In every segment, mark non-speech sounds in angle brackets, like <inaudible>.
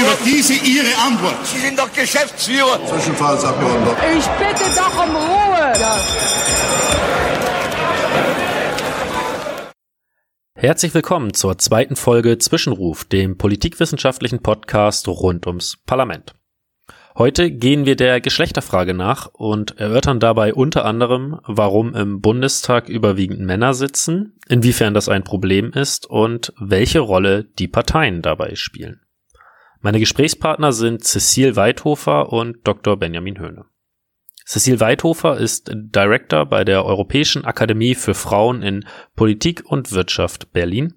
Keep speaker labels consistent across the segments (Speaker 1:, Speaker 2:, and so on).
Speaker 1: über diese Ihre Antwort.
Speaker 2: Sie sind doch Geschäftsführer.
Speaker 3: Zwischenfallsabgeordneter.
Speaker 4: Ich bitte doch um Ruhe. Ja.
Speaker 5: Herzlich willkommen zur zweiten Folge Zwischenruf, dem politikwissenschaftlichen Podcast rund ums Parlament. Heute gehen wir der Geschlechterfrage nach und erörtern dabei unter anderem, warum im Bundestag überwiegend Männer sitzen, inwiefern das ein Problem ist und welche Rolle die Parteien dabei spielen. Meine Gesprächspartner sind Cecil Weidhofer und Dr. Benjamin Höhne. Cecil Weidhofer ist Director bei der Europäischen Akademie für Frauen in Politik und Wirtschaft Berlin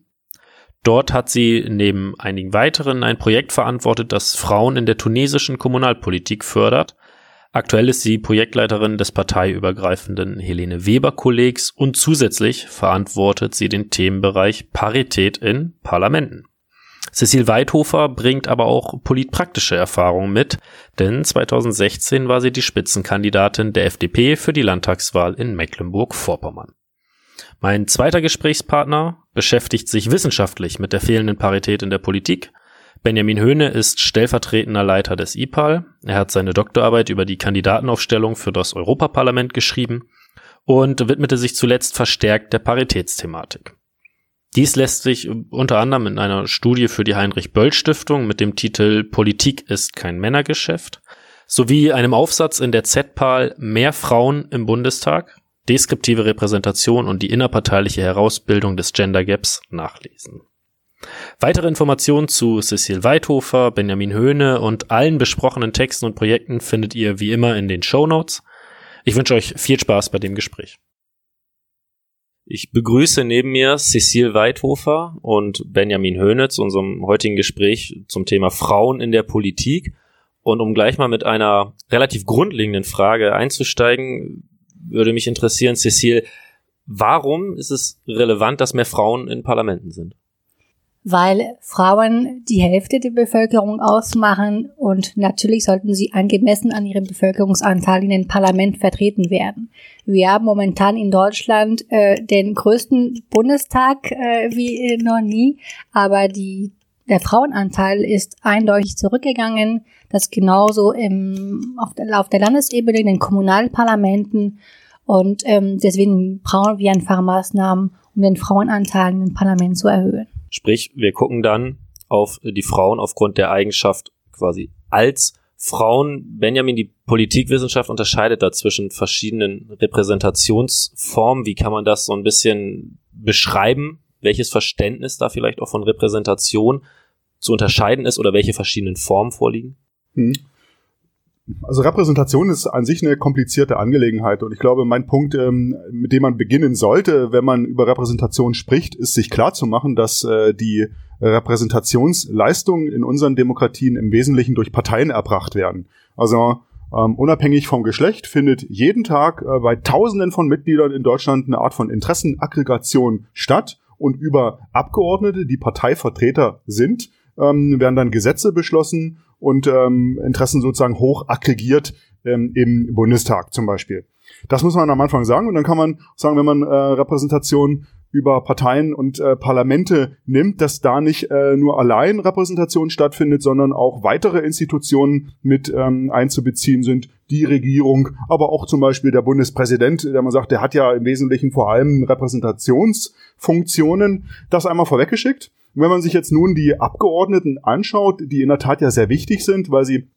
Speaker 5: Dort hat sie neben einigen weiteren ein Projekt verantwortet, das Frauen in der tunesischen Kommunalpolitik fördert. Aktuell ist sie Projektleiterin des parteiübergreifenden Helene Weber Kollegs und zusätzlich verantwortet sie den Themenbereich Parität in Parlamenten. Cecil Weidhofer bringt aber auch politpraktische Erfahrungen mit, denn 2016 war sie die Spitzenkandidatin der FDP für die Landtagswahl in Mecklenburg-Vorpommern. Mein zweiter Gesprächspartner beschäftigt sich wissenschaftlich mit der fehlenden Parität in der Politik. Benjamin Höhne ist stellvertretender Leiter des IPAL. Er hat seine Doktorarbeit über die Kandidatenaufstellung für das Europaparlament geschrieben und widmete sich zuletzt verstärkt der Paritätsthematik. Dies lässt sich unter anderem in einer Studie für die Heinrich Böll Stiftung mit dem Titel Politik ist kein Männergeschäft sowie einem Aufsatz in der ZPAL Mehr Frauen im Bundestag deskriptive Repräsentation und die innerparteiliche Herausbildung des Gender Gaps nachlesen. Weitere Informationen zu Cecil Weidhofer, Benjamin Höhne und allen besprochenen Texten und Projekten findet ihr wie immer in den Show Notes. Ich wünsche euch viel Spaß bei dem Gespräch. Ich begrüße neben mir Cecil Weidhofer und Benjamin Höhne zu unserem heutigen Gespräch zum Thema Frauen in der Politik. Und um gleich mal mit einer relativ grundlegenden Frage einzusteigen, würde mich interessieren, Cecile, warum ist es relevant, dass mehr Frauen in Parlamenten sind?
Speaker 6: Weil Frauen die Hälfte der Bevölkerung ausmachen und natürlich sollten sie angemessen an ihrem Bevölkerungsanteil in den Parlament vertreten werden. Wir haben momentan in Deutschland äh, den größten Bundestag äh, wie noch nie, aber die der Frauenanteil ist eindeutig zurückgegangen. Das genauso im, auf, der, auf der Landesebene, in den Kommunalparlamenten. Und ähm, deswegen brauchen wir einfach Maßnahmen, um den Frauenanteil im Parlament zu erhöhen.
Speaker 5: Sprich, wir gucken dann auf die Frauen aufgrund der Eigenschaft quasi als Frauen. Benjamin, die Politikwissenschaft unterscheidet da zwischen verschiedenen Repräsentationsformen. Wie kann man das so ein bisschen beschreiben? Welches Verständnis da vielleicht auch von Repräsentation zu unterscheiden ist oder welche verschiedenen Formen vorliegen?
Speaker 7: Also Repräsentation ist an sich eine komplizierte Angelegenheit und ich glaube, mein Punkt, ähm, mit dem man beginnen sollte, wenn man über Repräsentation spricht, ist sich klar zu machen, dass äh, die Repräsentationsleistungen in unseren Demokratien im Wesentlichen durch Parteien erbracht werden. Also ähm, unabhängig vom Geschlecht findet jeden Tag äh, bei Tausenden von Mitgliedern in Deutschland eine Art von Interessenaggregation statt und über Abgeordnete, die Parteivertreter sind, ähm, werden dann Gesetze beschlossen und ähm, Interessen sozusagen hoch aggregiert ähm, im Bundestag zum Beispiel. Das muss man am Anfang sagen und dann kann man sagen, wenn man äh, Repräsentation über Parteien und äh, Parlamente nimmt, dass da nicht äh, nur allein Repräsentation stattfindet, sondern auch weitere Institutionen mit ähm, einzubeziehen sind, die Regierung, aber auch zum Beispiel der Bundespräsident, der man sagt, der hat ja im Wesentlichen vor allem Repräsentationsfunktionen. Das einmal vorweggeschickt. Wenn man sich jetzt nun die Abgeordneten anschaut, die in der Tat ja sehr wichtig sind, weil sie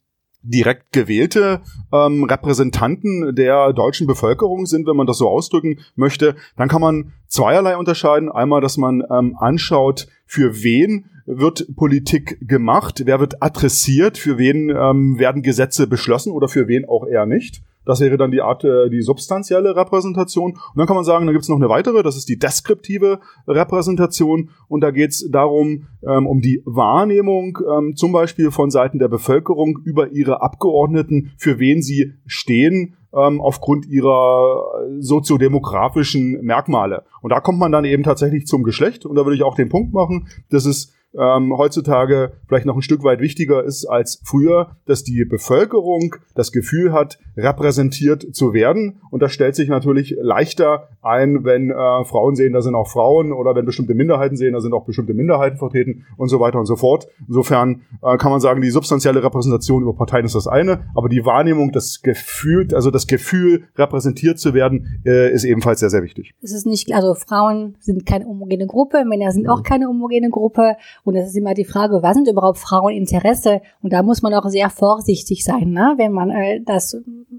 Speaker 7: direkt gewählte ähm, Repräsentanten der deutschen Bevölkerung sind, wenn man das so ausdrücken möchte, dann kann man zweierlei unterscheiden. Einmal, dass man ähm, anschaut, für wen wird Politik gemacht, wer wird adressiert, für wen ähm, werden Gesetze beschlossen oder für wen auch eher nicht. Das wäre dann die Art, äh, die substanzielle Repräsentation. Und dann kann man sagen, da gibt es noch eine weitere, das ist die deskriptive Repräsentation. Und da geht es darum, ähm, um die Wahrnehmung ähm, zum Beispiel von Seiten der Bevölkerung über ihre Abgeordneten, für wen sie stehen, ähm, aufgrund ihrer soziodemografischen Merkmale. Und da kommt man dann eben tatsächlich zum Geschlecht. Und da würde ich auch den Punkt machen, dass es ähm, heutzutage vielleicht noch ein Stück weit wichtiger ist als früher, dass die Bevölkerung das Gefühl hat, repräsentiert zu werden. Und das stellt sich natürlich leichter ein, wenn äh, Frauen sehen, da sind auch Frauen oder wenn bestimmte Minderheiten sehen, da sind auch bestimmte Minderheiten vertreten und so weiter und so fort. Insofern äh, kann man sagen, die substanzielle Repräsentation über Parteien ist das eine, aber die Wahrnehmung, das Gefühl, also das Gefühl, repräsentiert zu werden, äh, ist ebenfalls sehr, sehr wichtig.
Speaker 6: Es ist nicht, also Frauen sind keine homogene Gruppe, Männer sind auch mhm. keine homogene Gruppe. Und es ist immer die Frage, was sind überhaupt Fraueninteresse? Und da muss man auch sehr vorsichtig sein, ne, wenn man äh, das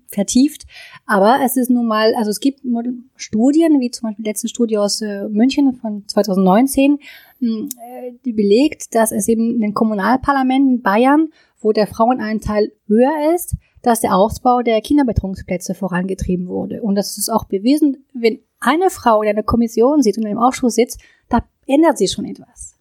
Speaker 6: vertieft. Aber es ist nun mal, also es gibt Studien, wie zum Beispiel die letzte Studie aus äh, München von 2019, hm, äh, die belegt, dass es eben in den Kommunalparlamenten Bayern, wo der Frauenanteil höher ist, dass der Ausbau der Kinderbetreuungsplätze vorangetrieben wurde. Und das ist auch bewiesen, wenn eine Frau in einer Kommission sitzt und einem Ausschuss sitzt, da ändert sich schon etwas.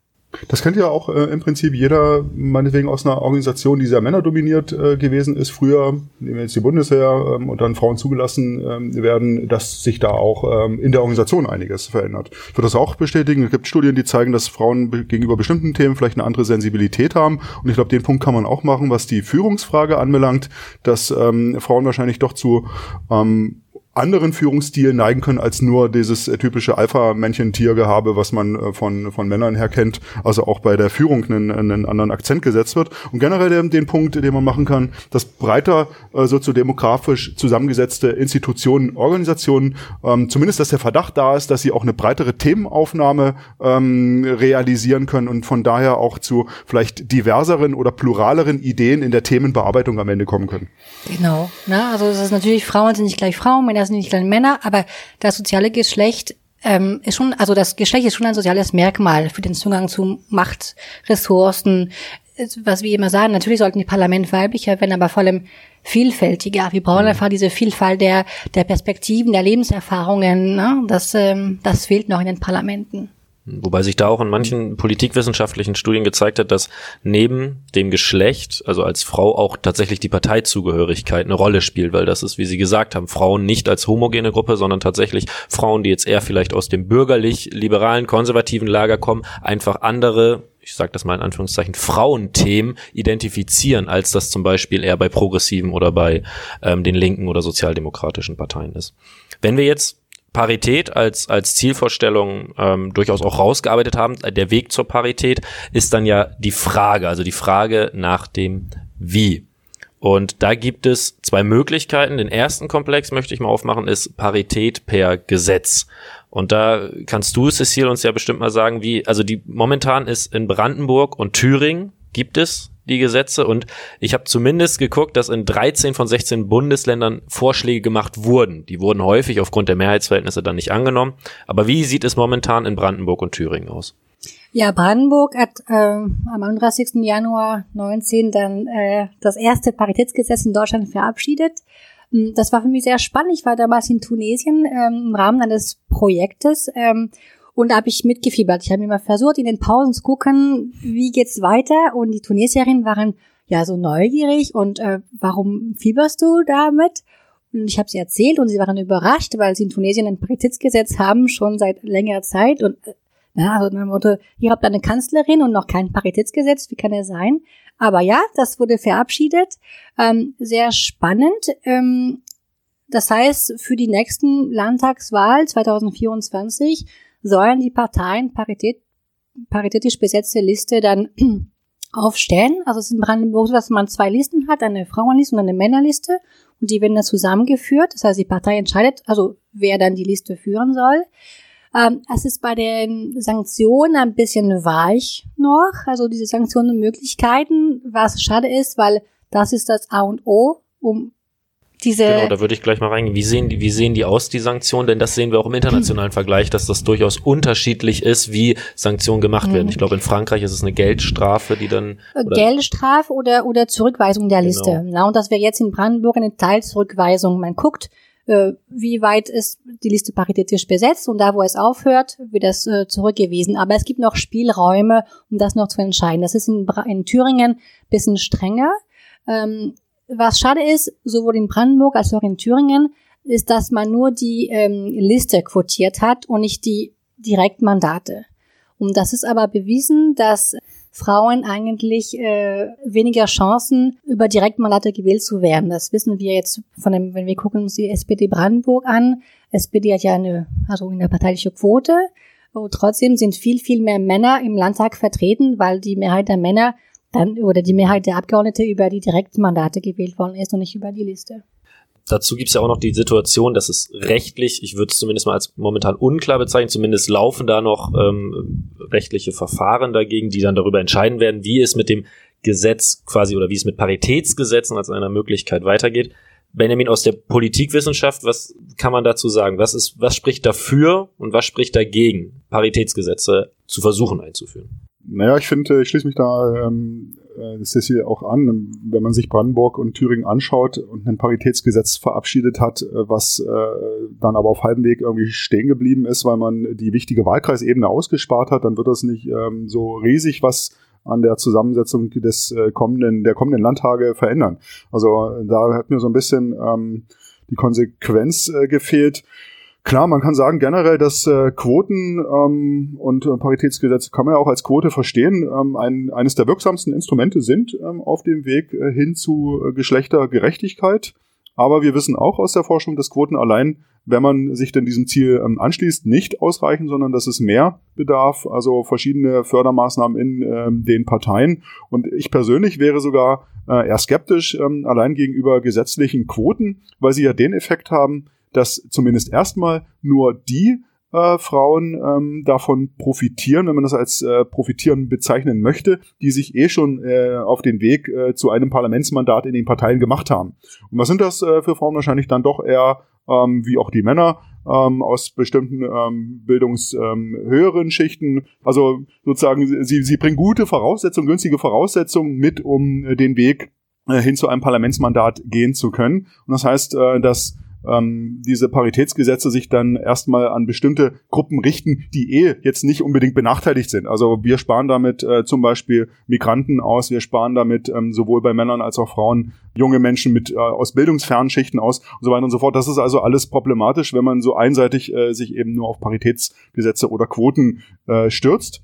Speaker 7: Das kennt ja auch äh, im Prinzip jeder, meinetwegen aus einer Organisation, die sehr männerdominiert äh, gewesen ist. Früher, nehmen wir jetzt die Bundeswehr ähm, und dann Frauen zugelassen ähm, werden, dass sich da auch ähm, in der Organisation einiges verändert. Ich würde das auch bestätigen. Es gibt Studien, die zeigen, dass Frauen gegenüber bestimmten Themen vielleicht eine andere Sensibilität haben. Und ich glaube, den Punkt kann man auch machen, was die Führungsfrage anbelangt, dass ähm, Frauen wahrscheinlich doch zu ähm, anderen Führungsstil neigen können als nur dieses äh, typische Alpha-Männchen-Tier-Gehabe, was man äh, von, von Männern her kennt, also auch bei der Führung einen, einen anderen Akzent gesetzt wird. Und generell den, den Punkt, den man machen kann, dass breiter äh, soziodemografisch zusammengesetzte Institutionen, Organisationen, ähm, zumindest dass der Verdacht da ist, dass sie auch eine breitere Themenaufnahme ähm, realisieren können und von daher auch zu vielleicht diverseren oder pluraleren Ideen in der Themenbearbeitung am Ende kommen können.
Speaker 6: Genau. Na, also das ist natürlich, Frauen sind nicht gleich Frauen, Männer sind nicht gleich Männer, aber das soziale Geschlecht ähm, ist schon, also das Geschlecht ist schon ein soziales Merkmal für den Zugang zu Macht, Ressourcen, was wir immer sagen, natürlich sollten die Parlamente weiblicher werden, aber vor allem vielfältiger. Wir brauchen mhm. einfach diese Vielfalt der, der Perspektiven, der Lebenserfahrungen. Ne? Das, ähm, das fehlt noch in den Parlamenten.
Speaker 5: Wobei sich da auch in manchen politikwissenschaftlichen Studien gezeigt hat, dass neben dem Geschlecht, also als Frau auch tatsächlich die Parteizugehörigkeit eine Rolle spielt, weil das ist, wie Sie gesagt haben, Frauen nicht als homogene Gruppe, sondern tatsächlich Frauen, die jetzt eher vielleicht aus dem bürgerlich-liberalen, konservativen Lager kommen, einfach andere ich sage das mal in Anführungszeichen, Frauenthemen identifizieren, als das zum Beispiel eher bei progressiven oder bei ähm, den linken oder sozialdemokratischen Parteien ist. Wenn wir jetzt Parität als, als Zielvorstellung ähm, durchaus auch rausgearbeitet haben. Der Weg zur Parität ist dann ja die Frage, also die Frage nach dem Wie. Und da gibt es zwei Möglichkeiten. Den ersten Komplex möchte ich mal aufmachen, ist Parität per Gesetz. Und da kannst du, Cecil, uns ja bestimmt mal sagen, wie, also die momentan ist in Brandenburg und Thüringen gibt es die Gesetze und ich habe zumindest geguckt, dass in 13 von 16 Bundesländern Vorschläge gemacht wurden. Die wurden häufig aufgrund der Mehrheitsverhältnisse dann nicht angenommen. Aber wie sieht es momentan in Brandenburg und Thüringen aus?
Speaker 6: Ja, Brandenburg hat äh, am 31. Januar 19 dann äh, das erste Paritätsgesetz in Deutschland verabschiedet. Hm, das war für mich sehr spannend. Ich war damals in Tunesien ähm, im Rahmen eines Projektes ähm, und da habe ich mitgefiebert. Ich habe mal versucht, in den Pausen zu gucken, wie geht's weiter. Und die Tunesierinnen waren ja so neugierig und äh, warum fieberst du damit? Und ich habe sie erzählt und sie waren überrascht, weil sie in Tunesien ein Paritätsgesetz haben, schon seit längerer Zeit. Und äh, ja, also dem Motto, ihr habt eine Kanzlerin und noch kein Paritätsgesetz, wie kann er sein? Aber ja, das wurde verabschiedet. Ähm, sehr spannend. Ähm, das heißt, für die nächsten Landtagswahl 2024 sollen die Parteien parität, paritätisch besetzte Liste dann <clears throat> aufstellen. Also es ist in Brandenburg so, dass man zwei Listen hat, eine Frauenliste und eine Männerliste. Und die werden dann zusammengeführt. Das heißt, die Partei entscheidet, also wer dann die Liste führen soll. Ähm, es ist bei den Sanktionen ein bisschen weich noch. Also diese Sanktionenmöglichkeiten, was schade ist, weil das ist das A und O, um diese
Speaker 5: genau, da würde ich gleich mal reingehen. Wie sehen die, wie sehen die aus, die Sanktionen? Denn das sehen wir auch im internationalen Vergleich, dass das durchaus unterschiedlich ist, wie Sanktionen gemacht mhm. werden. Ich glaube, in Frankreich ist es eine Geldstrafe, die dann
Speaker 6: äh, oder Geldstrafe oder oder Zurückweisung der Liste. Genau. Na, und das wäre jetzt in Brandenburg eine Teilzurückweisung. Man guckt, äh, wie weit ist die Liste paritätisch besetzt und da, wo es aufhört, wird das äh, zurückgewiesen. Aber es gibt noch Spielräume, um das noch zu entscheiden. Das ist in, in Thüringen bisschen strenger. Ähm, was schade ist, sowohl in Brandenburg als auch in Thüringen, ist, dass man nur die ähm, Liste quotiert hat und nicht die Direktmandate. Und das ist aber bewiesen, dass Frauen eigentlich äh, weniger Chancen, über Direktmandate gewählt zu werden. Das wissen wir jetzt von dem, wenn wir gucken uns die SPD Brandenburg an. SPD hat ja eine, also eine parteiliche Quote. Aber trotzdem sind viel, viel mehr Männer im Landtag vertreten, weil die Mehrheit der Männer dann oder die Mehrheit der Abgeordnete über die Direktmandate gewählt worden ist und nicht über die Liste.
Speaker 5: Dazu gibt es ja auch noch die Situation, dass es rechtlich, ich würde es zumindest mal als momentan unklar bezeichnen, zumindest laufen da noch ähm, rechtliche Verfahren dagegen, die dann darüber entscheiden werden, wie es mit dem Gesetz quasi oder wie es mit Paritätsgesetzen als einer Möglichkeit weitergeht. Benjamin aus der Politikwissenschaft, was kann man dazu sagen? Was ist, was spricht dafür und was spricht dagegen, Paritätsgesetze zu versuchen einzuführen?
Speaker 7: Naja, ich finde, ich schließe mich da ähm, äh, das ist hier auch an, wenn man sich Brandenburg und Thüringen anschaut und ein Paritätsgesetz verabschiedet hat, äh, was äh, dann aber auf halbem Weg irgendwie stehen geblieben ist, weil man die wichtige Wahlkreisebene ausgespart hat, dann wird das nicht ähm, so riesig was an der Zusammensetzung des äh, kommenden, der kommenden Landtage verändern. Also da hat mir so ein bisschen ähm, die Konsequenz äh, gefehlt. Klar, man kann sagen generell, dass äh, Quoten ähm, und äh, Paritätsgesetze kann man ja auch als Quote verstehen, ähm, ein, eines der wirksamsten Instrumente sind ähm, auf dem Weg äh, hin zu äh, Geschlechtergerechtigkeit. Aber wir wissen auch aus der Forschung, dass Quoten allein, wenn man sich denn diesem Ziel ähm, anschließt, nicht ausreichen, sondern dass es mehr bedarf, also verschiedene Fördermaßnahmen in ähm, den Parteien. Und ich persönlich wäre sogar äh, eher skeptisch ähm, allein gegenüber gesetzlichen Quoten, weil sie ja den Effekt haben, dass zumindest erstmal nur die äh, Frauen ähm, davon profitieren, wenn man das als äh, profitieren bezeichnen möchte, die sich eh schon äh, auf den Weg äh, zu einem Parlamentsmandat in den Parteien gemacht haben. Und was sind das äh, für Frauen? Wahrscheinlich dann doch eher ähm, wie auch die Männer ähm, aus bestimmten ähm, bildungshöheren ähm, Schichten. Also sozusagen, sie, sie bringen gute Voraussetzungen, günstige Voraussetzungen mit, um äh, den Weg äh, hin zu einem Parlamentsmandat gehen zu können. Und das heißt, äh, dass ähm, diese Paritätsgesetze sich dann erstmal an bestimmte Gruppen richten, die eh jetzt nicht unbedingt benachteiligt sind. Also wir sparen damit äh, zum Beispiel Migranten aus, wir sparen damit ähm, sowohl bei Männern als auch Frauen junge Menschen mit äh, aus bildungsfernen Schichten aus und so weiter und so fort. Das ist also alles problematisch, wenn man so einseitig äh, sich eben nur auf Paritätsgesetze oder Quoten äh, stürzt.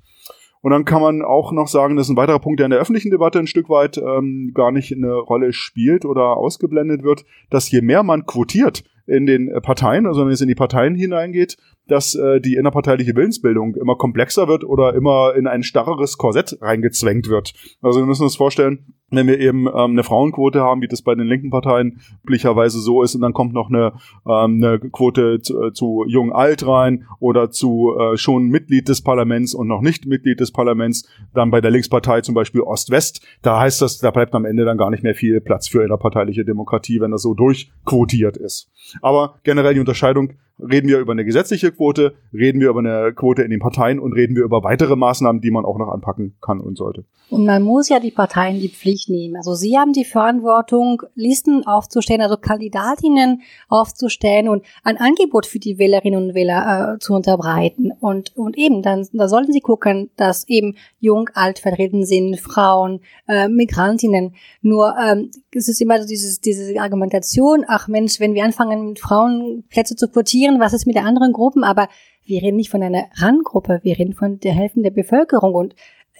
Speaker 7: Und dann kann man auch noch sagen, das ist ein weiterer Punkt, der in der öffentlichen Debatte ein Stück weit ähm, gar nicht eine Rolle spielt oder ausgeblendet wird, dass je mehr man quotiert in den Parteien, also wenn es in die Parteien hineingeht, dass äh, die innerparteiliche Willensbildung immer komplexer wird oder immer in ein starreres Korsett reingezwängt wird. Also wir müssen uns vorstellen, wenn wir eben ähm, eine Frauenquote haben, wie das bei den linken Parteien üblicherweise so ist, und dann kommt noch eine, ähm, eine Quote zu, äh, zu jung alt rein oder zu äh, schon Mitglied des Parlaments und noch nicht Mitglied des Parlaments, dann bei der Linkspartei zum Beispiel Ost-West, da heißt das, da bleibt am Ende dann gar nicht mehr viel Platz für innerparteiliche Demokratie, wenn das so durchquotiert ist. Aber generell die Unterscheidung Reden wir über eine gesetzliche Quote, reden wir über eine Quote in den Parteien und reden wir über weitere Maßnahmen, die man auch noch anpacken kann und sollte.
Speaker 6: Und man muss ja die Parteien die Pflicht nehmen. Also sie haben die Verantwortung, Listen aufzustellen, also Kandidatinnen aufzustellen und ein Angebot für die Wählerinnen und Wähler äh, zu unterbreiten. Und, und eben, dann da sollten sie gucken, dass eben jung, alt vertreten sind, Frauen, äh, Migrantinnen. Nur ähm, es ist immer so dieses, diese Argumentation, ach Mensch, wenn wir anfangen, Frauen Plätze zu quotieren, diskutieren, was ist mit der anderen Gruppen, aber wir reden nicht von einer Randgruppe, wir reden von der Hälfte der Bevölkerung und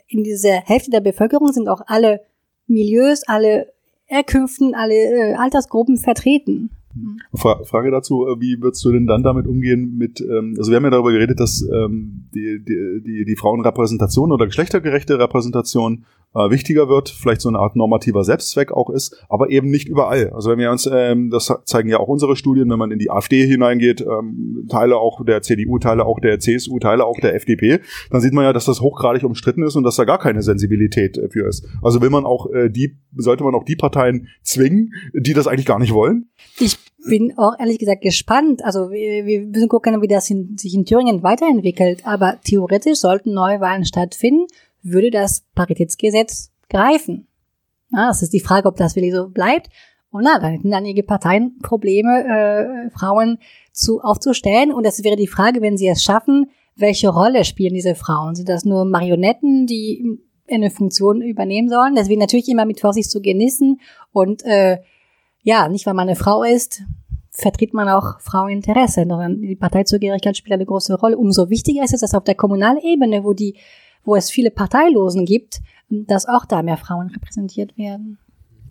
Speaker 6: in dieser Hälfte der Bevölkerung sind auch alle Milieus, alle Herkünften, alle äh, Altersgruppen vertreten.
Speaker 7: Fra Frage dazu, äh, wie würdest du denn dann damit umgehen mit, ähm, also wir haben ja darüber geredet, dass ähm, die, die, die, die Frauenrepräsentation oder geschlechtergerechte Repräsentation äh, wichtiger wird, vielleicht so eine Art normativer Selbstzweck auch ist, aber eben nicht überall. Also wenn wir uns, ähm, das zeigen ja auch unsere Studien, wenn man in die AfD hineingeht, ähm, Teile auch der CDU, Teile auch der CSU, Teile auch der FDP, dann sieht man ja, dass das hochgradig umstritten ist und dass da gar keine Sensibilität äh, für ist. Also will man auch äh, die, sollte man auch die Parteien zwingen, die das eigentlich gar nicht wollen?
Speaker 6: Ich bin auch ehrlich gesagt gespannt. Also wir, wir müssen gucken, wie das in, sich in Thüringen weiterentwickelt. Aber theoretisch sollten Neuwahlen stattfinden, würde das Paritätsgesetz greifen. Ja, das ist die Frage, ob das wirklich so bleibt. Und na, dann hätten einige Parteien Probleme, äh, Frauen zu, aufzustellen. Und das wäre die Frage, wenn sie es schaffen, welche Rolle spielen diese Frauen? Sind das nur Marionetten, die eine Funktion übernehmen sollen? Wird natürlich immer mit Vorsicht zu genießen. Und äh, ja, nicht weil man eine Frau ist, vertritt man auch Fraueninteresse, die Parteizugehörigkeit spielt eine große Rolle. Umso wichtiger ist es, dass auf der kommunalen Ebene, wo die wo es viele Parteilosen gibt, dass auch da mehr Frauen repräsentiert werden.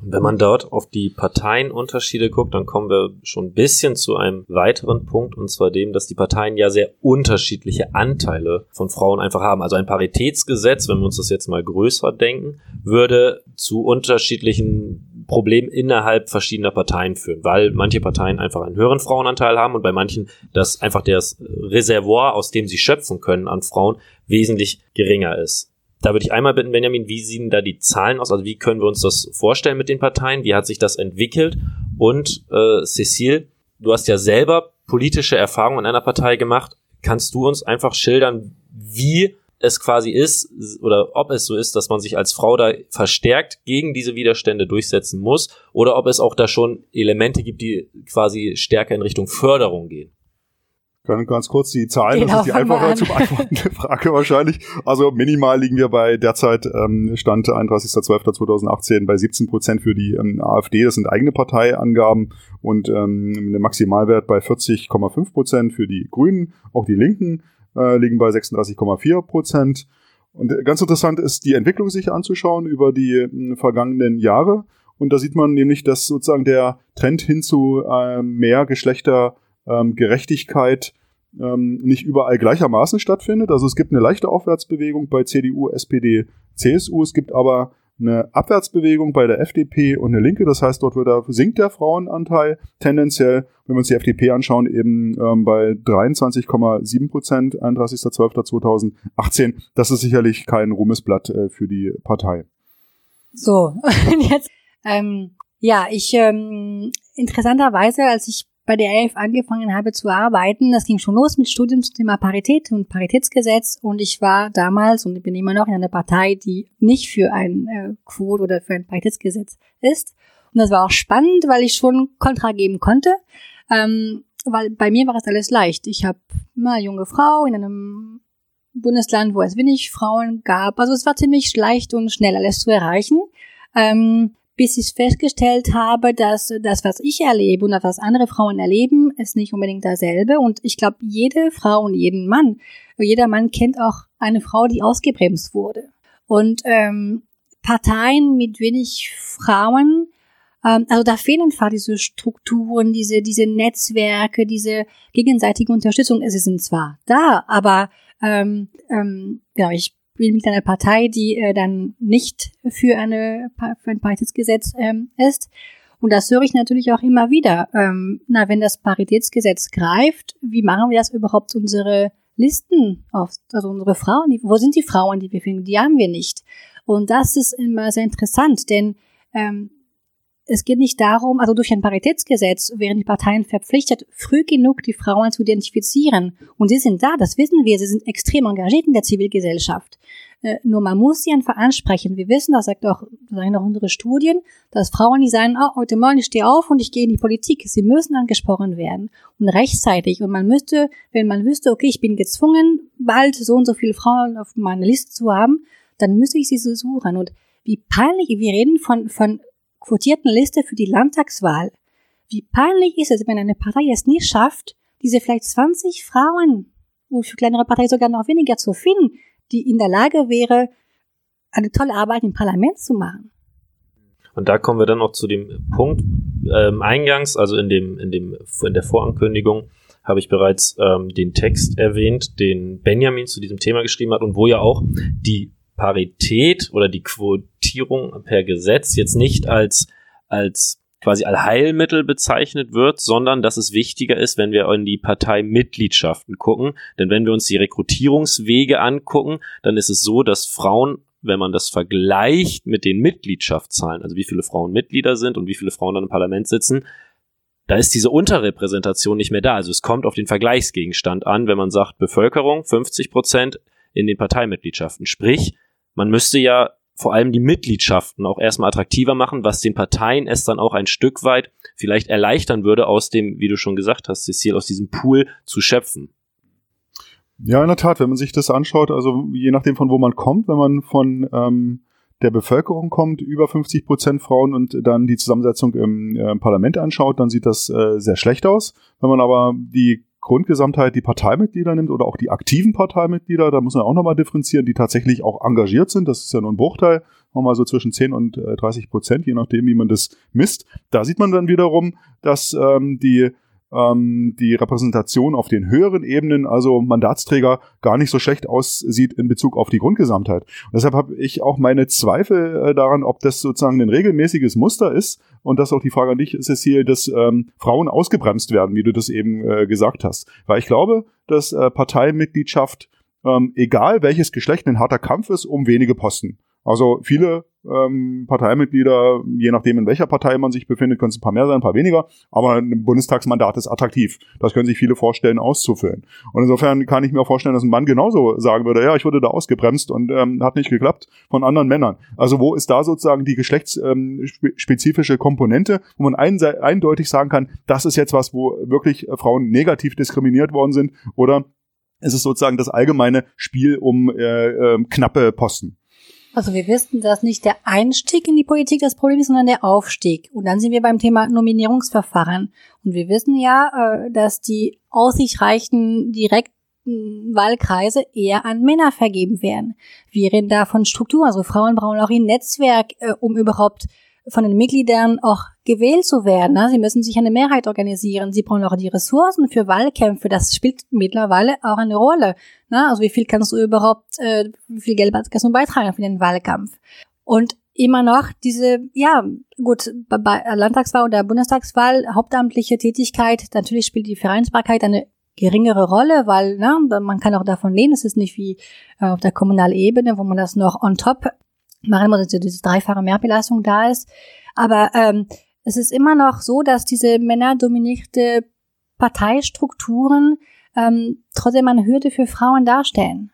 Speaker 5: Wenn man dort auf die Parteienunterschiede guckt, dann kommen wir schon ein bisschen zu einem weiteren Punkt, und zwar dem, dass die Parteien ja sehr unterschiedliche Anteile von Frauen einfach haben. Also ein Paritätsgesetz, wenn wir uns das jetzt mal größer denken, würde zu unterschiedlichen Problemen innerhalb verschiedener Parteien führen, weil manche Parteien einfach einen höheren Frauenanteil haben und bei manchen das einfach das Reservoir, aus dem sie schöpfen können an Frauen, wesentlich geringer ist. Da würde ich einmal bitten, Benjamin, wie sehen da die Zahlen aus? Also wie können wir uns das vorstellen mit den Parteien? Wie hat sich das entwickelt? Und äh, Cecile, du hast ja selber politische Erfahrungen in einer Partei gemacht. Kannst du uns einfach schildern, wie es quasi ist oder ob es so ist, dass man sich als Frau da verstärkt gegen diese Widerstände durchsetzen muss oder ob es auch da schon Elemente gibt, die quasi stärker in Richtung Förderung gehen?
Speaker 7: Können ganz kurz die Zahlen, genau, das ist die einfache zu beantwortende Frage wahrscheinlich. Also minimal liegen wir bei derzeit ähm, Stand 31.12.2018 bei 17 Prozent für die ähm, AfD, das sind eigene Parteiangaben und ähm, eine Maximalwert bei 40,5 Prozent für die Grünen, auch die Linken äh, liegen bei 36,4 Prozent. Und ganz interessant ist, die Entwicklung sich anzuschauen über die äh, vergangenen Jahre. Und da sieht man nämlich, dass sozusagen der Trend hin zu äh, mehr Geschlechter ähm, ähm, nicht überall gleichermaßen stattfindet. Also es gibt eine leichte Aufwärtsbewegung bei CDU, SPD, CSU. Es gibt aber eine Abwärtsbewegung bei der FDP und eine Linke. Das heißt, dort wird da, sinkt der Frauenanteil tendenziell, wenn wir uns die FDP anschauen, eben ähm, bei 23,7 Prozent, 31.12.2018. Das ist sicherlich kein Ruhmesblatt äh, für die Partei.
Speaker 6: So, <laughs> jetzt, ähm, ja, ich, ähm, interessanterweise, als ich bei der ELF angefangen habe zu arbeiten. Das ging schon los mit Studium zum Thema Parität und Paritätsgesetz und ich war damals und ich bin immer noch in einer Partei, die nicht für ein äh, Quote oder für ein Paritätsgesetz ist. Und das war auch spannend, weil ich schon Kontra geben konnte. Ähm, weil bei mir war es alles leicht. Ich habe eine junge Frau in einem Bundesland, wo es wenig Frauen gab. Also es war ziemlich leicht und schnell alles zu erreichen. Ähm, bis ich festgestellt habe, dass das, was ich erlebe und was andere Frauen erleben, ist nicht unbedingt dasselbe. Und ich glaube, jede Frau und jeden Mann, jeder Mann kennt auch eine Frau, die ausgebremst wurde. Und ähm, Parteien mit wenig Frauen, ähm, also da fehlen einfach diese Strukturen, diese, diese Netzwerke, diese gegenseitige Unterstützung. Sie sind zwar da, aber ähm, ähm, ja, ich bin mit einer Partei, die äh, dann nicht für, eine, für ein Paritätsgesetz ähm, ist. Und das höre ich natürlich auch immer wieder. Ähm, na, wenn das Paritätsgesetz greift, wie machen wir das überhaupt unsere Listen auf, also unsere Frauen, wo sind die Frauen, die wir finden? Die haben wir nicht. Und das ist immer sehr interessant, denn ähm, es geht nicht darum, also durch ein Paritätsgesetz wären die Parteien verpflichtet, früh genug die Frauen zu identifizieren. Und sie sind da, das wissen wir, sie sind extrem engagiert in der Zivilgesellschaft. Äh, nur man muss sie einfach ansprechen. Wir wissen, das sagt auch, sagen auch unsere Studien, dass Frauen, die sagen, oh, heute Morgen ich stehe auf und ich gehe in die Politik, sie müssen angesprochen werden und rechtzeitig. Und man müsste, wenn man wüsste, okay, ich bin gezwungen, bald so und so viele Frauen auf meiner Liste zu haben, dann müsste ich sie so suchen. Und wie peinlich, wir reden von, von quotierten Liste für die Landtagswahl. Wie peinlich ist es, wenn eine Partei es nicht schafft, diese vielleicht 20 Frauen, und für kleinere Parteien sogar noch weniger zu finden, die in der Lage wäre, eine tolle Arbeit im Parlament zu machen.
Speaker 5: Und da kommen wir dann noch zu dem Punkt ähm, eingangs, also in dem in dem in der Vorankündigung habe ich bereits ähm, den Text erwähnt, den Benjamin zu diesem Thema geschrieben hat und wo ja auch die Parität oder die Quotierung per Gesetz jetzt nicht als, als quasi Allheilmittel bezeichnet wird, sondern dass es wichtiger ist, wenn wir in die Parteimitgliedschaften gucken. Denn wenn wir uns die Rekrutierungswege angucken, dann ist es so, dass Frauen, wenn man das vergleicht mit den Mitgliedschaftszahlen, also wie viele Frauen Mitglieder sind und wie viele Frauen dann im Parlament sitzen, da ist diese Unterrepräsentation nicht mehr da. Also es kommt auf den Vergleichsgegenstand an, wenn man sagt Bevölkerung 50 Prozent in den Parteimitgliedschaften. Sprich, man müsste ja vor allem die Mitgliedschaften auch erstmal attraktiver machen, was den Parteien es dann auch ein Stück weit vielleicht erleichtern würde, aus dem, wie du schon gesagt hast, Cecil, aus diesem Pool zu schöpfen.
Speaker 7: Ja, in der Tat, wenn man sich das anschaut, also je nachdem von wo man kommt, wenn man von ähm, der Bevölkerung kommt, über 50 Prozent Frauen und dann die Zusammensetzung im äh, Parlament anschaut, dann sieht das äh, sehr schlecht aus. Wenn man aber die Grundgesamtheit die Parteimitglieder nimmt oder auch die aktiven Parteimitglieder, da muss man auch nochmal differenzieren, die tatsächlich auch engagiert sind, das ist ja nur ein Bruchteil, mal so zwischen 10 und 30 äh, Prozent, je nachdem, wie man das misst. Da sieht man dann wiederum, dass ähm, die ähm, die Repräsentation auf den höheren Ebenen, also Mandatsträger, gar nicht so schlecht aussieht in Bezug auf die Grundgesamtheit. Und deshalb habe ich auch meine Zweifel äh, daran, ob das sozusagen ein regelmäßiges Muster ist und das auch die Frage an dich, Cecil, dass ähm, Frauen ausgebremst werden, wie du das eben äh, gesagt hast. Weil ich glaube, dass äh, Parteimitgliedschaft, ähm, egal welches Geschlecht, ein harter Kampf ist um wenige Posten. Also viele ähm, Parteimitglieder, je nachdem in welcher Partei man sich befindet, können es ein paar mehr sein, ein paar weniger, aber ein Bundestagsmandat ist attraktiv. Das können sich viele vorstellen, auszufüllen. Und insofern kann ich mir vorstellen, dass ein Mann genauso sagen würde, ja, ich wurde da ausgebremst und ähm, hat nicht geklappt von anderen Männern. Also wo ist da sozusagen die geschlechtsspezifische ähm, Komponente, wo man ein, eindeutig sagen kann, das ist jetzt was, wo wirklich Frauen negativ diskriminiert worden sind oder ist es sozusagen das allgemeine Spiel um äh, äh, knappe Posten?
Speaker 6: Also wir wissen, dass nicht der Einstieg in die Politik das Problem ist, sondern der Aufstieg. Und dann sind wir beim Thema Nominierungsverfahren. Und wir wissen ja, äh, dass die aussichtreichen direkten Wahlkreise eher an Männer vergeben werden. Wir reden da von Struktur. Also Frauen brauchen auch ein Netzwerk, äh, um überhaupt von den Mitgliedern auch gewählt zu werden. Sie müssen sich eine Mehrheit organisieren. Sie brauchen auch die Ressourcen für Wahlkämpfe. Das spielt mittlerweile auch eine Rolle. Also wie viel kannst du überhaupt, äh, wie viel Geld kannst du beitragen für den Wahlkampf? Und immer noch diese, ja, gut, bei Landtagswahl oder Bundestagswahl, hauptamtliche Tätigkeit, natürlich spielt die Vereinbarkeit eine geringere Rolle, weil ne, man kann auch davon lehnen, es ist nicht wie äh, auf der kommunalen Ebene, wo man das noch on top machen muss, dass diese dreifache Mehrbelastung da ist. Aber ähm, es ist immer noch so, dass diese männerdominierte Parteistrukturen ähm, trotzdem eine Hürde für Frauen darstellen.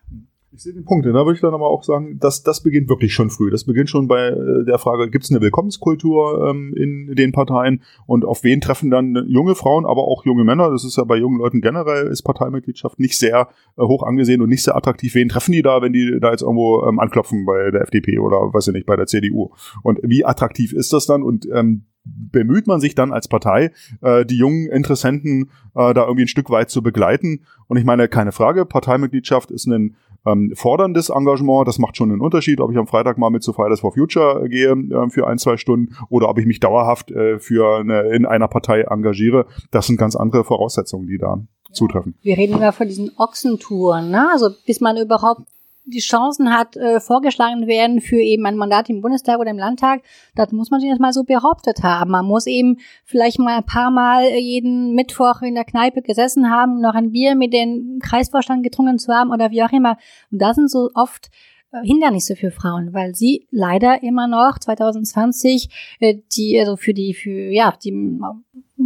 Speaker 7: Ich sehe den Punkt. Da würde ich dann aber auch sagen, dass das beginnt wirklich schon früh. Das beginnt schon bei äh, der Frage, gibt es eine Willkommenskultur ähm, in den Parteien und auf wen treffen dann junge Frauen, aber auch junge Männer. Das ist ja bei jungen Leuten generell, ist Parteimitgliedschaft nicht sehr äh, hoch angesehen und nicht sehr attraktiv. Wen treffen die da, wenn die da jetzt irgendwo ähm, anklopfen bei der FDP oder weiß ich nicht, bei der CDU? Und wie attraktiv ist das dann? Und ähm, bemüht man sich dann als Partei, äh, die jungen Interessenten äh, da irgendwie ein Stück weit zu begleiten. Und ich meine, keine Frage, Parteimitgliedschaft ist ein ähm, forderndes Engagement. Das macht schon einen Unterschied, ob ich am Freitag mal mit zu Fridays for Future gehe äh, für ein, zwei Stunden oder ob ich mich dauerhaft äh, für eine, in einer Partei engagiere. Das sind ganz andere Voraussetzungen, die da zutreffen.
Speaker 6: Wir reden immer von diesen Ochsentouren, ne? Also bis man überhaupt die Chancen hat, äh, vorgeschlagen werden für eben ein Mandat im Bundestag oder im Landtag, das muss man sich jetzt mal so behauptet haben. Man muss eben vielleicht mal ein paar Mal jeden Mittwoch in der Kneipe gesessen haben, noch ein Bier mit dem Kreisvorstand getrunken zu haben oder wie auch immer. Und da sind so oft äh, Hindernisse für Frauen, weil sie leider immer noch 2020 äh, die also für die für ja die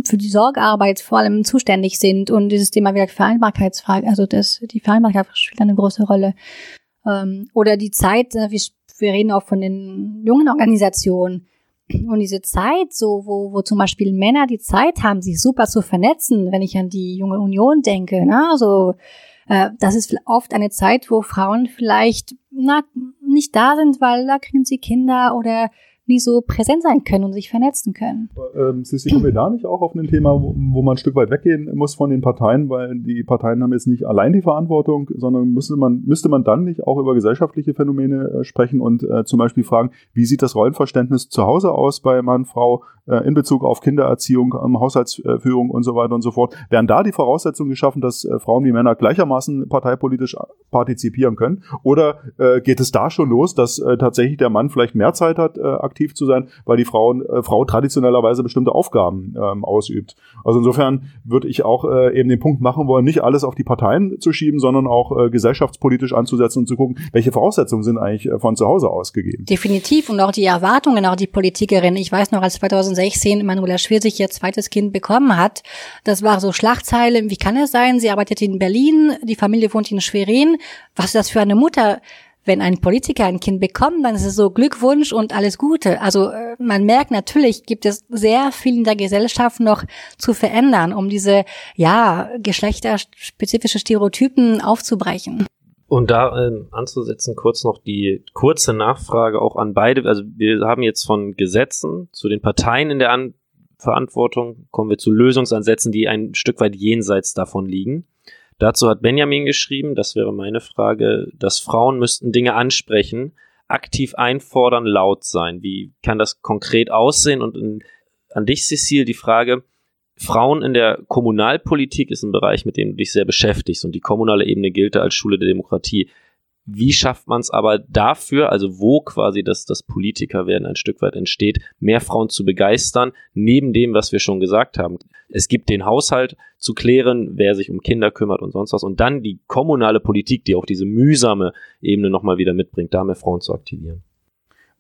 Speaker 6: für die Sorgearbeit vor allem zuständig sind und dieses Thema wieder Vereinbarkeitsfrage, also das die Vereinbarkeit spielt eine große Rolle. Ähm, oder die Zeit, äh, wir, wir reden auch von den jungen Organisationen. Und diese Zeit, so wo, wo zum Beispiel Männer die Zeit haben, sich super zu vernetzen, wenn ich an die junge Union denke, ne? so äh, das ist oft eine Zeit, wo Frauen vielleicht na, nicht da sind, weil da kriegen sie Kinder oder nie so präsent sein können und sich vernetzen können.
Speaker 7: Ähm, Sissi, kommen wir da nicht auch auf ein Thema, wo, wo, man ein Stück weit weggehen muss von den Parteien, weil die Parteien haben jetzt nicht allein die Verantwortung, sondern müsste man, müsste man dann nicht auch über gesellschaftliche Phänomene äh, sprechen und äh, zum Beispiel fragen, wie sieht das Rollenverständnis zu Hause aus bei Mann, Frau äh, in Bezug auf Kindererziehung, ähm, Haushaltsführung und so weiter und so fort. Werden da die Voraussetzungen geschaffen, dass äh, Frauen wie Männer gleichermaßen parteipolitisch partizipieren können? Oder äh, geht es da schon los, dass äh, tatsächlich der Mann vielleicht mehr Zeit hat, äh, aktiv zu sein, weil die Frauen, äh, Frau traditionellerweise bestimmte Aufgaben ähm, ausübt. Also insofern würde ich auch äh, eben den Punkt machen wollen, nicht alles auf die Parteien zu schieben, sondern auch äh, gesellschaftspolitisch anzusetzen und zu gucken, welche Voraussetzungen sind eigentlich äh, von zu Hause aus gegeben.
Speaker 6: Definitiv und auch die Erwartungen, auch die Politikerin. Ich weiß noch, als 2016 Manuela Schwesig ihr zweites Kind bekommen hat, das war so Schlagzeile, wie kann es sein, sie arbeitet in Berlin, die Familie wohnt in Schwerin, was ist das für eine Mutter? Wenn ein Politiker ein Kind bekommt, dann ist es so Glückwunsch und alles Gute. Also äh, man merkt natürlich, gibt es sehr viel in der Gesellschaft noch zu verändern, um diese ja geschlechterspezifische Stereotypen aufzubrechen.
Speaker 5: Und da äh, anzusetzen, kurz noch die kurze Nachfrage auch an beide. Also wir haben jetzt von Gesetzen zu den Parteien in der an Verantwortung kommen wir zu Lösungsansätzen, die ein Stück weit jenseits davon liegen. Dazu hat Benjamin geschrieben, das wäre meine Frage, dass Frauen müssten Dinge ansprechen, aktiv einfordern, laut sein. Wie kann das konkret aussehen? Und in, an dich, Cecil, die Frage, Frauen in der Kommunalpolitik ist ein Bereich, mit dem du dich sehr beschäftigst und die kommunale Ebene gilt als Schule der Demokratie. Wie schafft man es aber dafür, also wo quasi das, das Politikerwerden ein Stück weit entsteht, mehr Frauen zu begeistern, neben dem, was wir schon gesagt haben? Es gibt den Haushalt zu klären, wer sich um Kinder kümmert und sonst was. Und dann die kommunale Politik, die auch diese mühsame Ebene nochmal wieder mitbringt, da mehr Frauen zu aktivieren.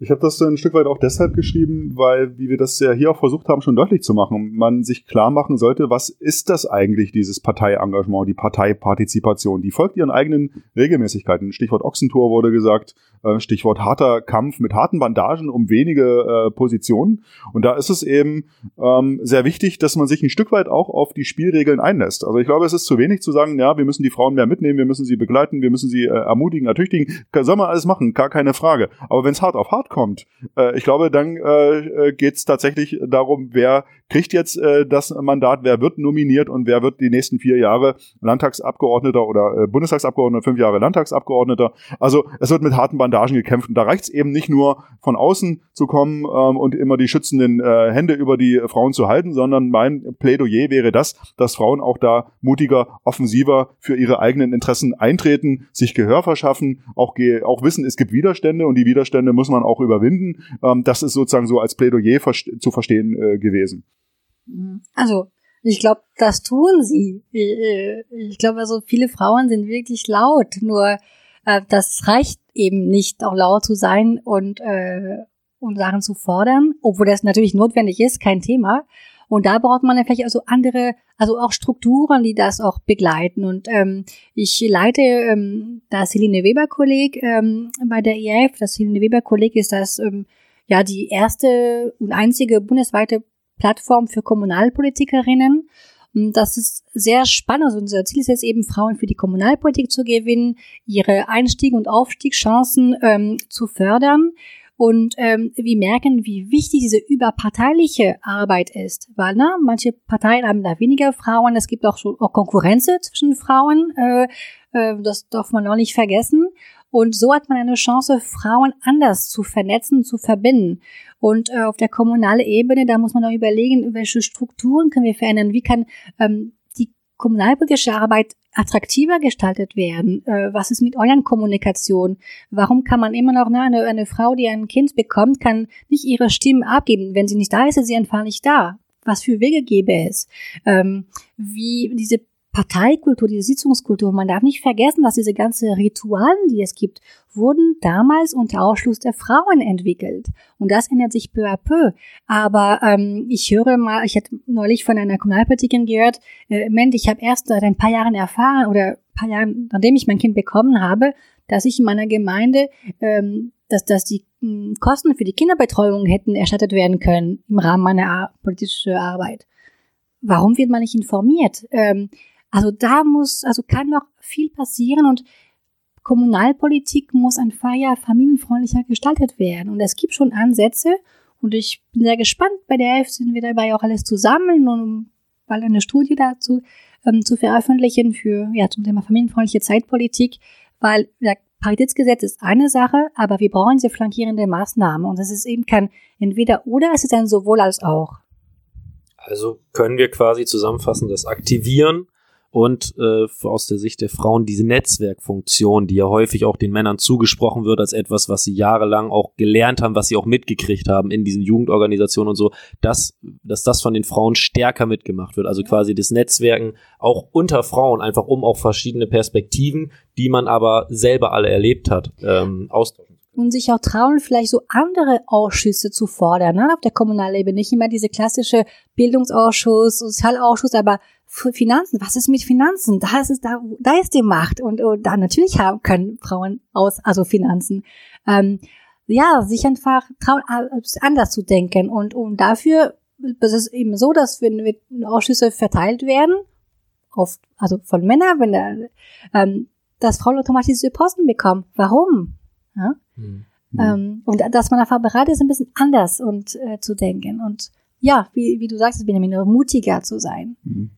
Speaker 7: Ich habe das ein Stück weit auch deshalb geschrieben, weil, wie wir das ja hier auch versucht haben, schon deutlich zu machen, man sich klar machen sollte, was ist das eigentlich, dieses Parteiengagement, die Parteipartizipation? Die folgt ihren eigenen Regelmäßigkeiten. Stichwort Ochsentour wurde gesagt, äh, Stichwort harter Kampf mit harten Bandagen um wenige äh, Positionen. Und da ist es eben ähm, sehr wichtig, dass man sich ein Stück weit auch auf die Spielregeln einlässt. Also ich glaube, es ist zu wenig zu sagen, ja, wir müssen die Frauen mehr mitnehmen, wir müssen sie begleiten, wir müssen sie äh, ermutigen, ertüchtigen. Soll man alles machen, gar keine Frage. Aber wenn es hart auf hart kommt. Äh, ich glaube, dann äh, äh geht es tatsächlich darum, wer kriegt jetzt äh, das Mandat, wer wird nominiert und wer wird die nächsten vier Jahre Landtagsabgeordneter oder äh, Bundestagsabgeordneter, fünf Jahre Landtagsabgeordneter. Also es wird mit harten Bandagen gekämpft und da reicht es eben nicht nur von außen zu kommen ähm, und immer die schützenden äh, Hände über die Frauen zu halten, sondern mein Plädoyer wäre das, dass Frauen auch da mutiger, offensiver für ihre eigenen Interessen eintreten, sich Gehör verschaffen, auch, auch wissen, es gibt Widerstände und die Widerstände muss man auch überwinden. Ähm, das ist sozusagen so als Plädoyer zu verstehen äh, gewesen.
Speaker 6: Also, ich glaube, das tun sie. Ich glaube, also viele Frauen sind wirklich laut, nur äh, das reicht eben nicht, auch laut zu sein und, äh, und Sachen zu fordern, obwohl das natürlich notwendig ist, kein Thema. Und da braucht man ja vielleicht also andere, also auch Strukturen, die das auch begleiten. Und ähm, ich leite ähm, das Helene Weber Kolleg ähm, bei der IF. Das Helene Weber Kolleg ist das ähm, ja die erste und einzige bundesweite Plattform für Kommunalpolitikerinnen. Das ist sehr spannend. Also unser Ziel ist jetzt eben, Frauen für die Kommunalpolitik zu gewinnen, ihre Einstieg- und Aufstiegschancen ähm, zu fördern. Und ähm, wir merken, wie wichtig diese überparteiliche Arbeit ist. Weil ne, manche Parteien haben da weniger Frauen, es gibt auch schon auch Konkurrenz zwischen Frauen. Äh, äh, das darf man auch nicht vergessen. Und so hat man eine Chance, Frauen anders zu vernetzen, zu verbinden. Und äh, auf der kommunalen Ebene, da muss man auch überlegen, welche Strukturen können wir verändern, wie kann ähm, kommunalpolitische Arbeit attraktiver gestaltet werden? Äh, was ist mit euren Kommunikation? Warum kann man immer noch, ne, eine, eine Frau, die ein Kind bekommt, kann nicht ihre Stimme abgeben? Wenn sie nicht da ist, ist sie einfach nicht da. Was für Wege gäbe es? Ähm, wie diese Parteikultur, diese Sitzungskultur, man darf nicht vergessen, dass diese ganzen Ritualen, die es gibt, wurden damals unter Ausschluss der Frauen entwickelt. Und das ändert sich peu à peu. Aber ähm, ich höre mal, ich hatte neulich von einer Kommunalpolitikerin gehört, äh, Moment, ich habe erst seit ein paar Jahren erfahren oder ein paar Jahren, nachdem ich mein Kind bekommen habe, dass ich in meiner Gemeinde, ähm, dass, dass die äh, Kosten für die Kinderbetreuung hätten erstattet werden können im Rahmen meiner politischen Arbeit. Warum wird man nicht informiert? Ähm, also da muss, also kann noch viel passieren und Kommunalpolitik muss einfach ja familienfreundlicher gestaltet werden. Und es gibt schon Ansätze und ich bin sehr gespannt. Bei der Elf sind wir dabei auch alles zusammen und bald eine Studie dazu ähm, zu veröffentlichen für ja zum Thema familienfreundliche Zeitpolitik, weil ja, Paritätsgesetz ist eine Sache, aber wir brauchen diese flankierende Maßnahmen und es ist eben kein entweder oder, es ist ein sowohl als auch.
Speaker 5: Also können wir quasi zusammenfassen, das Aktivieren und äh, aus der Sicht der Frauen diese Netzwerkfunktion, die ja häufig auch den Männern zugesprochen wird als etwas, was sie jahrelang auch gelernt haben, was sie auch mitgekriegt haben in diesen Jugendorganisationen und so, dass, dass das von den Frauen stärker mitgemacht wird. Also quasi das Netzwerken auch unter Frauen, einfach um auch verschiedene Perspektiven, die man aber selber alle erlebt hat, ähm, austauschen
Speaker 6: und sich auch trauen, vielleicht so andere Ausschüsse zu fordern, ne? auf der kommunalen Ebene. Nicht immer diese klassische Bildungsausschuss, Sozialausschuss, aber Finanzen, was ist mit Finanzen? Da ist es, da, da ist die Macht und, und da natürlich haben können Frauen aus, also Finanzen. Ähm, ja, sich einfach trauen, anders zu denken und, und dafür ist es eben so, dass wenn Ausschüsse verteilt werden, oft, also von Männern, wenn da, ähm, dass Frauen automatisch diese Posten bekommen. Warum? Ja? Mhm. Ähm, und dass man einfach bereit ist, ein bisschen anders und äh, zu denken. Und ja, wie, wie du sagst, Benjamin, mutiger zu sein. Mhm.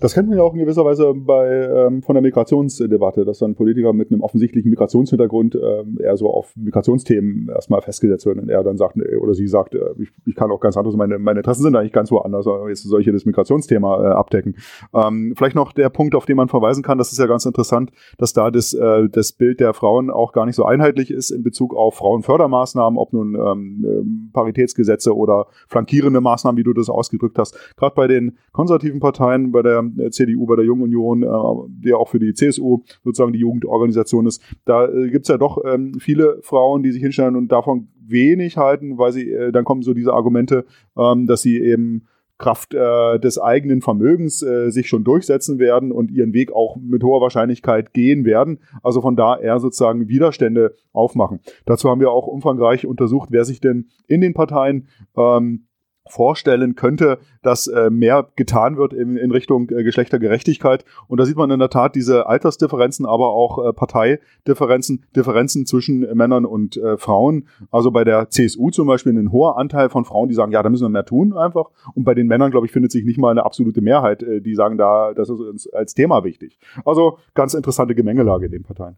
Speaker 7: Das kennt man ja auch in gewisser Weise bei, ähm, von der Migrationsdebatte, dass dann Politiker mit einem offensichtlichen Migrationshintergrund ähm, eher so auf Migrationsthemen erstmal festgesetzt werden und er dann sagt, oder sie sagt, äh, ich, ich, kann auch ganz anders, meine, meine Interessen sind eigentlich ganz woanders, aber jetzt hier das Migrationsthema äh, abdecken. Ähm, vielleicht noch der Punkt, auf den man verweisen kann, das ist ja ganz interessant, dass da das, äh, das Bild der Frauen auch gar nicht so einheitlich ist in Bezug auf Frauenfördermaßnahmen, ob nun ähm, ähm Paritätsgesetze oder flankierende Maßnahmen, wie du das ausgedrückt hast. Gerade bei den konservativen Parteien, bei der äh, CDU, bei der Jungen Union, äh, die auch für die CSU sozusagen die Jugendorganisation ist. Da äh, gibt's ja doch ähm, viele Frauen, die sich hinstellen und davon wenig halten, weil sie, dann kommen so diese Argumente, ähm, dass sie eben Kraft äh, des eigenen Vermögens äh, sich schon durchsetzen werden und ihren Weg auch mit hoher Wahrscheinlichkeit gehen werden. Also von da eher sozusagen Widerstände aufmachen. Dazu haben wir auch umfangreich untersucht, wer sich denn in den Parteien ähm, vorstellen könnte, dass äh, mehr getan wird in, in Richtung äh, Geschlechtergerechtigkeit. Und da sieht man in der Tat diese Altersdifferenzen, aber auch äh, Parteidifferenzen, Differenzen zwischen Männern und äh, Frauen. Also bei der CSU zum Beispiel ein hoher Anteil von Frauen, die sagen, ja, da müssen wir mehr tun einfach. Und bei den Männern, glaube ich, findet sich nicht mal eine absolute Mehrheit, äh, die sagen, da, das ist uns als Thema wichtig. Also ganz interessante Gemengelage in den Parteien.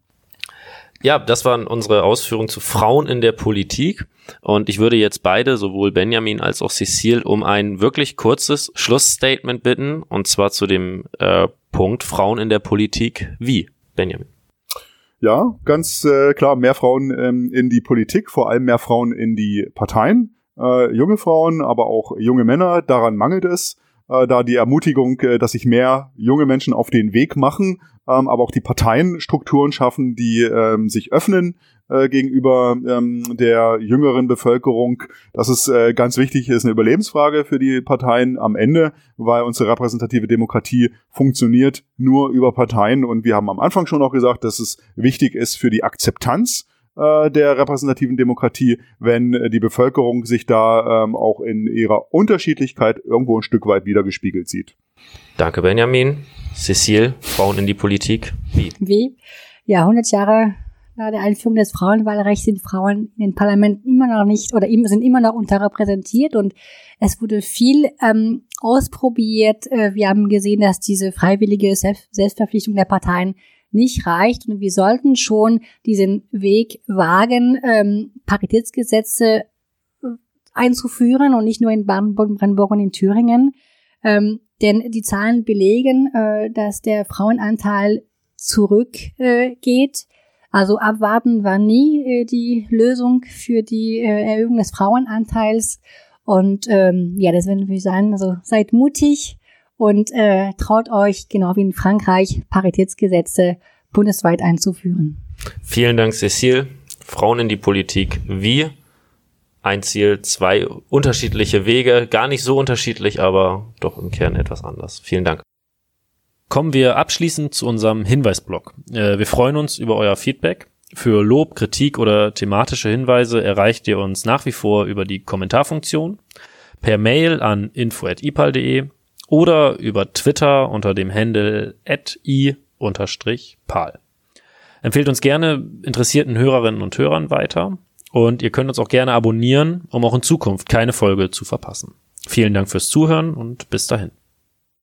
Speaker 5: Ja, das waren unsere Ausführungen zu Frauen in der Politik. Und ich würde jetzt beide, sowohl Benjamin als auch Cecile, um ein wirklich kurzes Schlussstatement bitten. Und zwar zu dem äh, Punkt Frauen in der Politik. Wie, Benjamin?
Speaker 7: Ja, ganz äh, klar, mehr Frauen ähm, in die Politik, vor allem mehr Frauen in die Parteien. Äh, junge Frauen, aber auch junge Männer, daran mangelt es äh, da die Ermutigung, äh, dass sich mehr junge Menschen auf den Weg machen, ähm, aber auch die Parteien Strukturen schaffen, die ähm, sich öffnen äh, gegenüber ähm, der jüngeren Bevölkerung. Das ist äh, ganz wichtig, ist eine Überlebensfrage für die Parteien am Ende, weil unsere repräsentative Demokratie funktioniert nur über Parteien und wir haben am Anfang schon auch gesagt, dass es wichtig ist für die Akzeptanz äh, der repräsentativen Demokratie, wenn äh, die Bevölkerung sich da ähm, auch in ihrer Unterschiedlichkeit irgendwo ein Stück weit wiedergespiegelt sieht.
Speaker 5: Danke, Benjamin. Cecile, Frauen in die Politik. Wie?
Speaker 6: Wie? Ja, 100 Jahre nach der Einführung des Frauenwahlrechts sind Frauen in den Parlamenten immer noch nicht oder sind immer noch unterrepräsentiert und es wurde viel ähm, ausprobiert. Äh, wir haben gesehen, dass diese freiwillige Selbstverpflichtung der Parteien nicht reicht und wir sollten schon diesen Weg wagen, ähm, Paritätsgesetze äh, einzuführen und nicht nur in Brandenburg und in Thüringen. Ähm, denn die Zahlen belegen, äh, dass der Frauenanteil zurückgeht. Äh, also abwarten war nie äh, die Lösung für die äh, Erhöhung des Frauenanteils. Und ähm, ja, das werden wir sagen, also seid mutig, und äh, traut euch, genau wie in Frankreich, Paritätsgesetze bundesweit einzuführen.
Speaker 5: Vielen Dank, Cecile. Frauen in die Politik. Wie? Ein Ziel, zwei unterschiedliche Wege, gar nicht so unterschiedlich, aber doch im Kern etwas anders. Vielen Dank. Kommen wir abschließend zu unserem Hinweisblock. Äh, wir freuen uns über euer Feedback. Für Lob, Kritik oder thematische Hinweise erreicht ihr uns nach wie vor über die Kommentarfunktion, per Mail an info.ipal.de oder über Twitter unter dem Handle i-pal. Empfehlt uns gerne interessierten Hörerinnen und Hörern weiter und ihr könnt uns auch gerne abonnieren, um auch in Zukunft keine Folge zu verpassen. Vielen Dank fürs Zuhören und bis dahin.